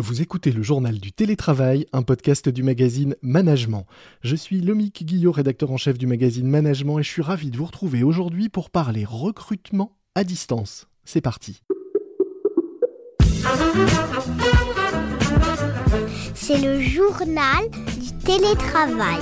Vous écoutez le journal du télétravail, un podcast du magazine Management. Je suis Lomique Guillot, rédacteur en chef du magazine Management, et je suis ravi de vous retrouver aujourd'hui pour parler recrutement à distance. C'est parti. C'est le journal du télétravail.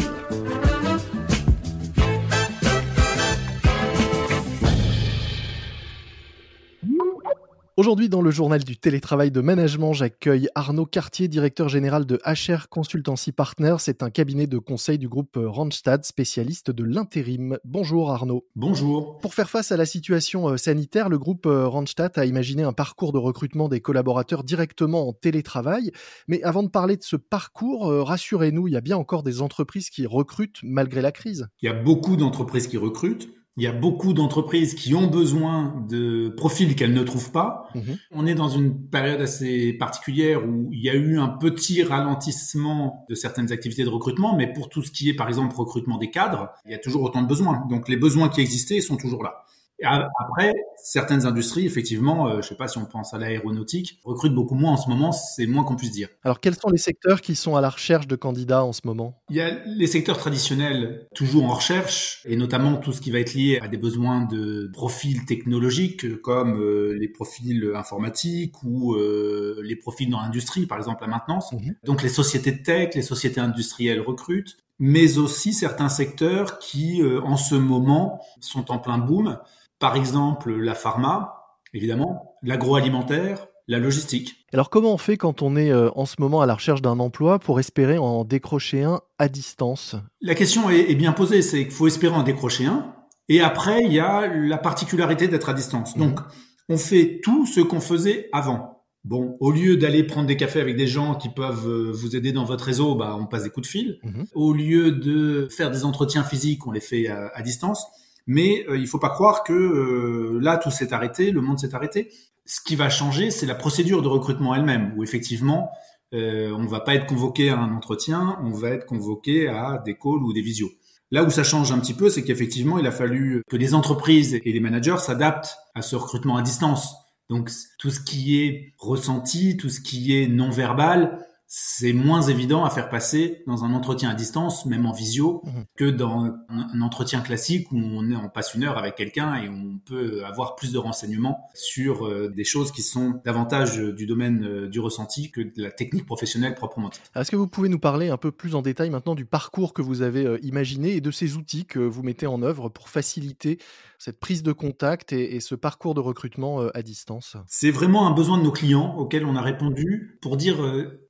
Aujourd'hui, dans le journal du télétravail de management, j'accueille Arnaud Cartier, directeur général de HR Consultancy Partners. C'est un cabinet de conseil du groupe Randstad, spécialiste de l'intérim. Bonjour Arnaud. Bonjour. Pour faire face à la situation euh, sanitaire, le groupe euh, Randstad a imaginé un parcours de recrutement des collaborateurs directement en télétravail. Mais avant de parler de ce parcours, euh, rassurez-nous, il y a bien encore des entreprises qui recrutent malgré la crise. Il y a beaucoup d'entreprises qui recrutent. Il y a beaucoup d'entreprises qui ont besoin de profils qu'elles ne trouvent pas. Mhm. On est dans une période assez particulière où il y a eu un petit ralentissement de certaines activités de recrutement, mais pour tout ce qui est, par exemple, recrutement des cadres, il y a toujours autant de besoins. Donc les besoins qui existaient sont toujours là. Après, certaines industries, effectivement, euh, je sais pas si on pense à l'aéronautique, recrutent beaucoup moins en ce moment, c'est moins qu'on puisse dire. Alors, quels sont les secteurs qui sont à la recherche de candidats en ce moment? Il y a les secteurs traditionnels, toujours en recherche, et notamment tout ce qui va être lié à des besoins de profils technologiques, comme euh, les profils informatiques ou euh, les profils dans l'industrie, par exemple la maintenance. Mhm. Donc, les sociétés de tech, les sociétés industrielles recrutent mais aussi certains secteurs qui, en ce moment, sont en plein boom par exemple, la pharma, évidemment, l'agroalimentaire, la logistique. Alors comment on fait quand on est euh, en ce moment à la recherche d'un emploi pour espérer en décrocher un à distance? La question est, bien posée, c'est qu'il faut espérer en décrocher un. Et après, il y a la particularité d'être à distance. Donc, on fait tout ce qu'on faisait avant. Bon, au lieu d'aller prendre des cafés avec des gens qui peuvent euh, vous aider dans votre réseau, bah, on passe des coups de fil. Mhm. Au lieu de faire des entretiens physiques, on les fait à distance. Mais euh, il faut pas croire que euh, là tout s'est arrêté, le monde s'est arrêté. Ce qui va changer, c'est la procédure de recrutement elle-même, où effectivement euh, on va pas être convoqué à un entretien, on va être convoqué à des calls ou des visios. Là où ça change un petit peu, c'est qu'effectivement, il a fallu que les entreprises et les managers s'adaptent à ce recrutement à distance. Donc tout ce qui est ressenti, tout ce qui est non verbal, c'est moins évident à faire passer dans un entretien à distance, même en visio, mhm. que dans un entretien classique où on, est, on passe une heure avec quelqu'un et on peut avoir plus de renseignements sur euh, des choses qui sont davantage du domaine euh, du ressenti que de la technique professionnelle proprement dite. Est-ce que vous pouvez nous parler un peu plus en détail maintenant du parcours que vous avez euh, imaginé et de ces outils que vous mettez en œuvre pour faciliter cette prise de contact et, et ce parcours de recrutement à distance? C'est vraiment un besoin de nos clients auquel on a répondu pour dire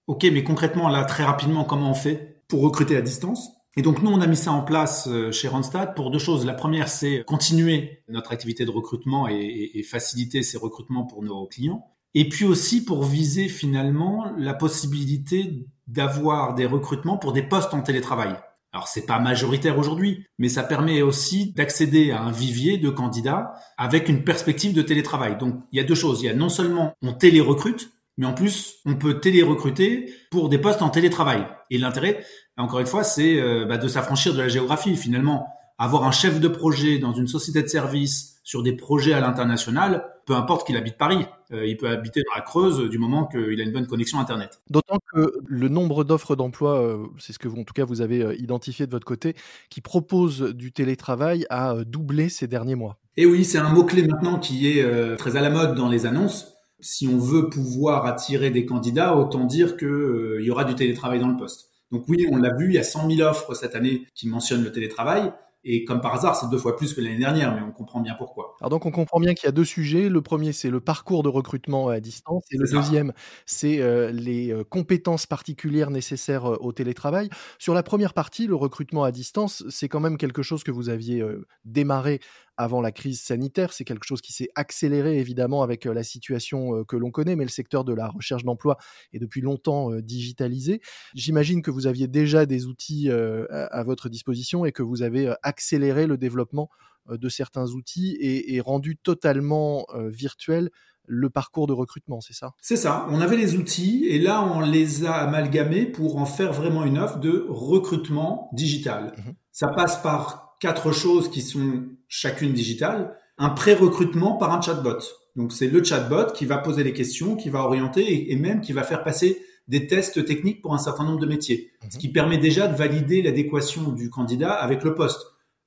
OK, mais concrètement, là, très rapidement, comment on fait pour recruter à distance? Et donc nous, on a mis ça en place euh, chez Randstad pour deux choses. La première, c'est continuer notre activité de recrutement et, faciliter ces recrutements pour nos clients. Et puis aussi pour viser finalement la possibilité d'avoir des recrutements pour des postes en télétravail. Alors c'est pas majoritaire aujourd'hui, mais ça permet aussi d'accéder à un vivier de candidats avec une perspective de télétravail. Donc il y a deux choses. Il y a non seulement on télé-recrute, mais en plus, on peut télé-recruter pour des postes en télétravail. Et l'intérêt, encore une fois, c'est euh, bah, de s'affranchir de la géographie. Finalement, avoir un chef de projet dans une société de service sur des projets à l'international, peu importe qu'il habite Paris, euh, il peut habiter dans la Creuse du moment qu'il a une bonne connexion Internet. D'autant que le nombre d'offres d'emploi, euh, c'est ce que vous, en tout cas vous avez identifié de votre côté, qui propose du télétravail a doublé ces derniers mois. Et oui, c'est un mot-clé maintenant qui est très à la mode dans les annonces si on veut pouvoir attirer des candidats, autant dire qu'il euh, y aura du télétravail dans le poste. Donc oui, on l'a vu, il y a 100 000 offres cette année qui mentionnent le télétravail. Et comme par hasard, c'est deux fois plus que l'année dernière, mais on comprend bien pourquoi. Alors donc on comprend bien qu'il y a deux sujets. Le premier, c'est le parcours de recrutement à distance, et le deuxième, c'est euh, les euh, compétences particulières nécessaires au télétravail. Sur la première partie, le recrutement à distance, c'est quand même quelque chose que vous aviez démarré avant la crise sanitaire. C'est quelque chose qui s'est accéléré évidemment avec la situation que l'on connaît, mais le secteur de la recherche d'emploi est depuis longtemps digitalisé. J'imagine que vous aviez déjà des outils à, votre disposition et que vous avez accéléré le développement de certains outils et, rendu totalement virtuel le parcours de recrutement, c'est ça? C'est ça. On avait les outils et là, on les a amalgamés pour en faire vraiment une offre de recrutement digital. Mmh ça passe par quatre choses qui sont chacune digitales. Un pré-recrutement par un chatbot. Donc c'est le chatbot qui va poser les questions, qui va orienter et, même qui va faire passer des tests techniques pour un certain nombre de métiers, Mhm. ce qui permet déjà de valider l'adéquation du candidat avec le poste,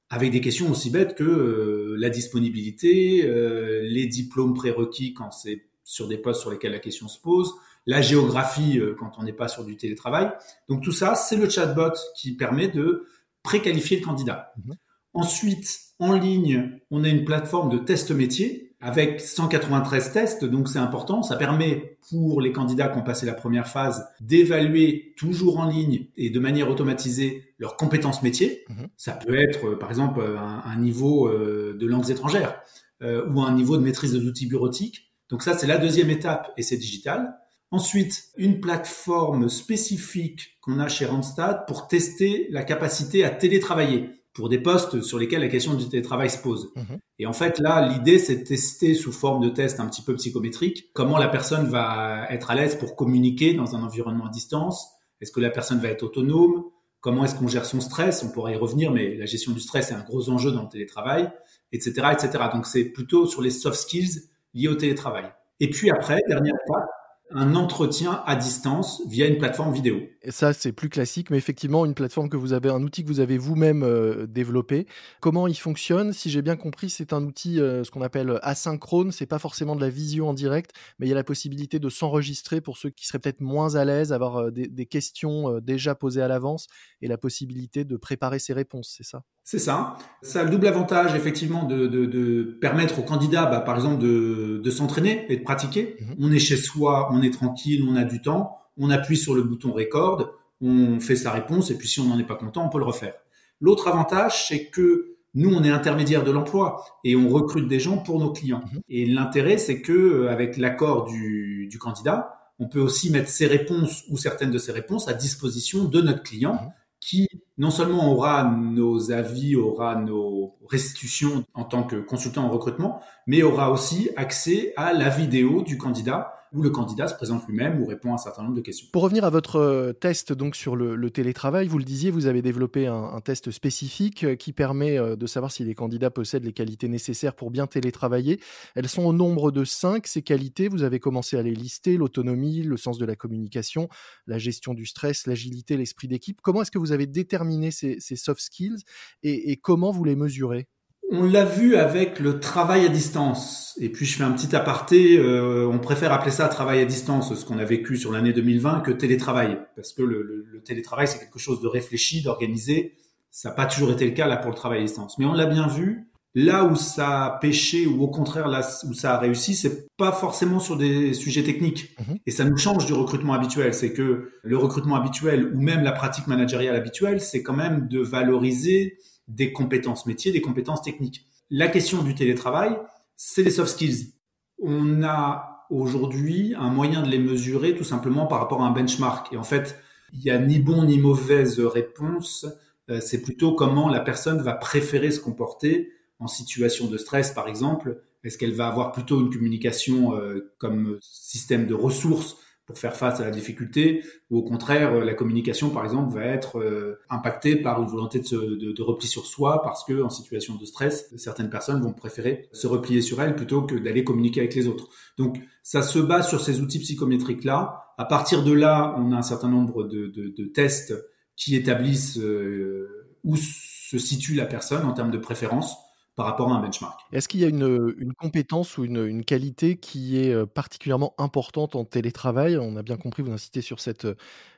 avec des questions aussi bêtes que euh, la disponibilité, euh, les diplômes prérequis quand c'est sur des postes sur lesquels la question se pose, la géographie euh, quand on n'est pas sur du télétravail. Donc tout ça, c'est le chatbot qui permet de préqualifier le candidat. Mhm. Ensuite, en ligne, on a une plateforme de test métier avec 193 tests, donc c'est important. Ça permet pour les candidats qui ont passé la première phase d'évaluer toujours en ligne et de manière automatisée leurs compétences métiers. Mhm. Ça peut être, euh, par exemple, un, un niveau euh, de langues étrangères euh, ou un niveau de maîtrise des outils bureautiques. Donc ça, c'est la deuxième étape et c'est digital. Ensuite, une plateforme spécifique qu'on a chez Randstad pour tester la capacité à télétravailler pour des postes sur lesquels la question du télétravail se pose. Mhm. Et en fait, là, l'idée, c'est de tester sous forme de test un petit peu psychométrique comment la personne va être à l'aise pour communiquer dans un environnement à distance. Est-ce que la personne va être autonome? Comment est-ce qu'on gère son stress? On pourrait y revenir, mais la gestion du stress est un gros enjeu dans le télétravail, etc., etc. Donc, c'est plutôt sur les soft skills liés au télétravail. Et puis après, dernière étape, un entretien à distance via une plateforme vidéo. Ça, c'est plus classique, mais effectivement, une plateforme que vous avez, un outil que vous avez vous-même euh, développé. Comment il fonctionne? Si j'ai bien compris, c'est un outil, euh, ce qu'on appelle asynchrone. C'est pas forcément de la visio en direct, mais il y a la possibilité de s'enregistrer pour ceux qui seraient peut-être moins à l'aise, avoir euh, des, des questions déjà posées à l'avance et la possibilité de préparer ses réponses. C'est ça? C'est ça. Ça a le double avantage, effectivement, de, de, de permettre aux candidats, bah, par exemple, de, de s'entraîner et de pratiquer. Mhm. On est chez soi, on est tranquille, on a du temps, on appuie sur le bouton record, on fait sa réponse, et puis si on n'en est pas content, on peut le refaire. L'autre avantage, c'est que nous, on est intermédiaire de l'emploi et on recrute des gens pour nos clients. Mhm. Et l'intérêt, c'est que euh, avec l'accord du, du candidat, on peut aussi mettre ses réponses ou certaines de ses réponses à disposition de notre client Mhm. qui non seulement aura nos avis, aura nos restitutions en tant que consultant en recrutement, mais aura aussi accès à la vidéo du candidat où le candidat se présente lui-même ou répond à un certain nombre de questions. Pour revenir à votre euh, test donc sur le, télétravail, vous le disiez, vous avez développé un, test spécifique euh, qui permet euh, de savoir si les candidats possèdent les qualités nécessaires pour bien télétravailler. Elles sont au nombre de cinq, ces qualités. Vous avez commencé à les lister, l'autonomie, le sens de la communication, la gestion du stress, l'agilité, l'esprit d'équipe. Comment est-ce que vous avez déterminé ces, ces soft skills et, et comment vous les mesurez? On l'a vu avec le travail à distance. Et puis je fais un petit aparté, euh, on préfère appeler ça travail à distance, ce qu'on a vécu sur l'année 2020, que télétravail. Parce que le, le- le télétravail, c'est quelque chose de réfléchi, d'organisé. Ça n'a pas toujours été le cas là pour le travail à distance. Mais on l'a bien vu, là où ça a pêché, ou au contraire là où ça a réussi, c'est pas forcément sur des sujets techniques. Mhm. Et ça nous change du recrutement habituel. C'est que le recrutement habituel, ou même la pratique managériale habituelle, c'est quand même de valoriser des compétences métiers, des compétences techniques. La question du télétravail, c'est les soft skills. On a aujourd'hui un moyen de les mesurer tout simplement par rapport à un benchmark. Et en fait, il n'y a ni bon ni mauvaise réponse. Euh, C'est plutôt comment la personne va préférer se comporter en situation de stress, par exemple. Est-ce qu'elle va avoir plutôt une communication euh, comme système de ressources pour faire face à la difficulté, ou au contraire, euh, la communication, par exemple, va être euh, impactée par une volonté de, se- de, de repli sur soi, parce que en situation de stress, certaines personnes vont préférer se replier sur elles plutôt que d'aller communiquer avec les autres. Donc, ça se base sur ces outils psychométriques-là. À partir de là, on a un certain nombre de, de, tests qui établissent euh, où se situe la personne en termes de préférence par rapport à un benchmark. Est-ce qu'il y a une, une compétence ou une, une qualité qui est euh, particulièrement importante en télétravail? On a bien compris, vous insistez sur cette euh,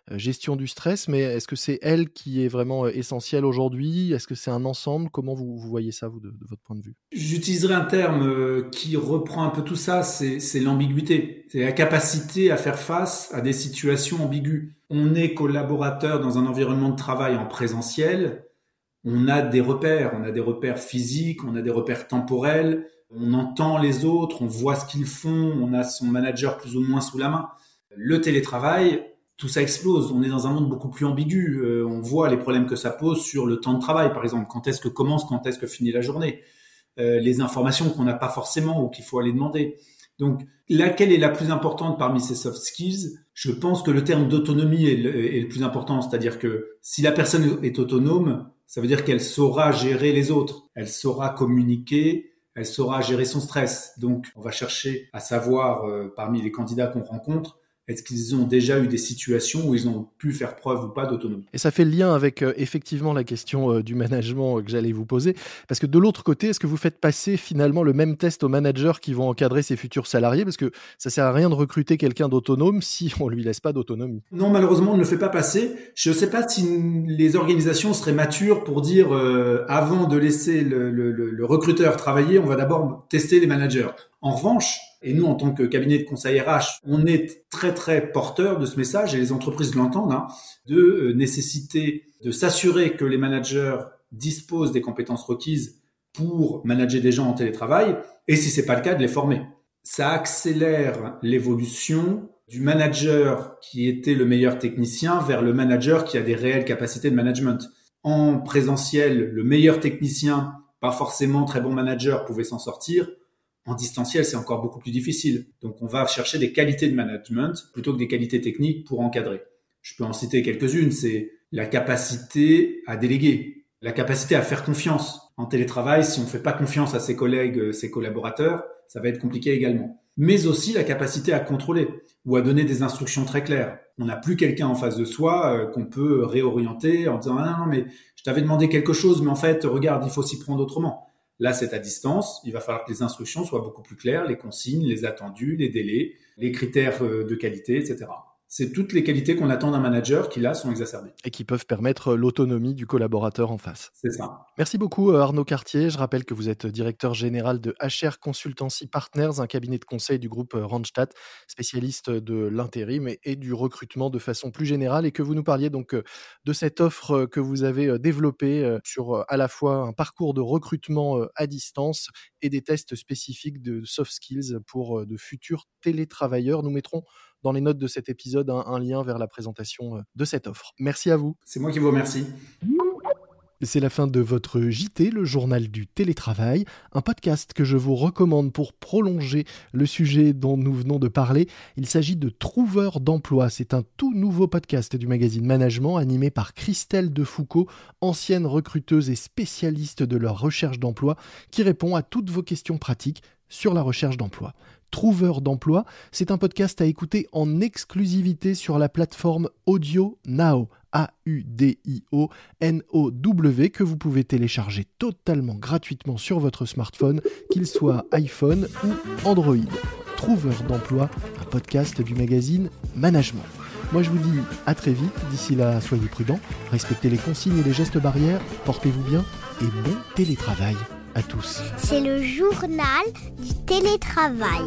gestion du stress, mais est-ce que c'est elle qui est vraiment euh, essentielle aujourd'hui? Est-ce que c'est un ensemble? Comment vous, vous voyez ça, vous, de, de votre point de vue? J'utiliserai un terme euh, qui reprend un peu tout ça, c'est c'est l'ambiguïté. C'est la capacité à faire face à des situations ambiguës. On est collaborateur dans un environnement de travail en présentiel, on a des repères, on a des repères physiques, on a des repères temporels, on entend les autres, on voit ce qu'ils font, on a son manager plus ou moins sous la main. Le télétravail, tout ça explose. On est dans un monde beaucoup plus ambigu. Euh, on voit les problèmes que ça pose sur le temps de travail, par exemple. Quand est-ce que commence, quand est-ce que finit la journée? Euh, Les informations qu'on n'a pas forcément ou qu'il faut aller demander. Donc, laquelle est la plus importante parmi ces soft skills? Je pense que le terme d'autonomie est, le- est le plus important. C'est-à-dire que si la personne est autonome, ça veut dire qu'elle saura gérer les autres. Elle saura communiquer, elle saura gérer son stress. Donc, on va chercher à savoir, euh, parmi les candidats qu'on rencontre, est-ce qu'ils ont déjà eu des situations où ils ont pu faire preuve ou pas d'autonomie? Et ça fait le lien avec euh, effectivement la question euh, du management euh, que j'allais vous poser. Parce que de l'autre côté, est-ce que vous faites passer finalement le même test aux managers qui vont encadrer ses futurs salariés? Parce que ça sert à rien de recruter quelqu'un d'autonome si on lui laisse pas d'autonomie. Non, malheureusement, on ne le fait pas passer. Je ne sais pas si les organisations seraient matures pour dire avant de laisser le, le recruteur travailler, on va d'abord tester les managers. En revanche, et nous, en tant que cabinet de conseil RH, on est très très porteur de ce message et les entreprises l'entendent, hein, de euh, nécessité de s'assurer que les managers disposent des compétences requises pour manager des gens en télétravail et si c'est pas le cas, de les former. Ça accélère l'évolution du manager qui était le meilleur technicien vers le manager qui a des réelles capacités de management. En présentiel, le meilleur technicien, pas forcément très bon manager, pouvait s'en sortir. En distanciel, c'est encore beaucoup plus difficile. Donc, on va chercher des qualités de management plutôt que des qualités techniques pour encadrer. Je peux en citer quelques-unes. C'est la capacité à déléguer, la capacité à faire confiance. En télétravail, si on ne fait pas confiance à ses collègues, euh, ses collaborateurs, ça va être compliqué également. Mais aussi la capacité à contrôler ou à donner des instructions très claires. On n'a plus quelqu'un en face de soi euh, qu'on peut réorienter en disant ah non mais je t'avais demandé quelque chose mais en fait regarde il faut s'y prendre autrement. Là, c'est à distance. Il va falloir que les instructions soient beaucoup plus claires, les consignes, les attendus, les délais, les critères euh, de qualité, etc c'est toutes les qualités qu'on attend d'un manager qui là sont exacerbées. Et qui peuvent permettre l'autonomie du collaborateur en face. C'est ça. Merci beaucoup euh, Arnaud Cartier. Je rappelle que vous êtes directeur général de HR Consultancy Partners, un cabinet de conseil du groupe euh, Randstad, spécialiste de l'intérim et, du recrutement de façon plus générale, et que vous nous parliez donc euh, de cette offre que vous avez développée sur à la fois un parcours de recrutement à distance et des tests spécifiques de soft skills pour de futurs télétravailleurs. Nous mettrons dans les notes de cet épisode un, lien vers la présentation euh, de cette offre. Merci à vous. C'est moi qui vous remercie. C'est la fin de votre JT, le journal du télétravail, un podcast que je vous recommande pour prolonger le sujet dont nous venons de parler. Il s'agit de Trouveur d'emploi. C'est un tout nouveau podcast du magazine Management animé par Christelle Defoucault, ancienne recruteuse et spécialiste de leur recherche d'emploi, qui répond à toutes vos questions pratiques sur la recherche d'emploi. Trouveur d'emploi, c'est un podcast à écouter en exclusivité sur la plateforme Audio Now. A-U-D-I-O N-O-W que vous pouvez télécharger totalement gratuitement sur votre smartphone, qu'il soit iPhone ou Android. Trouveur d'emploi, un podcast du magazine Management. Moi je vous dis à très vite, d'ici là soyez prudents, respectez les consignes et les gestes barrières, portez-vous bien et bon télétravail C'est le journal du télétravail.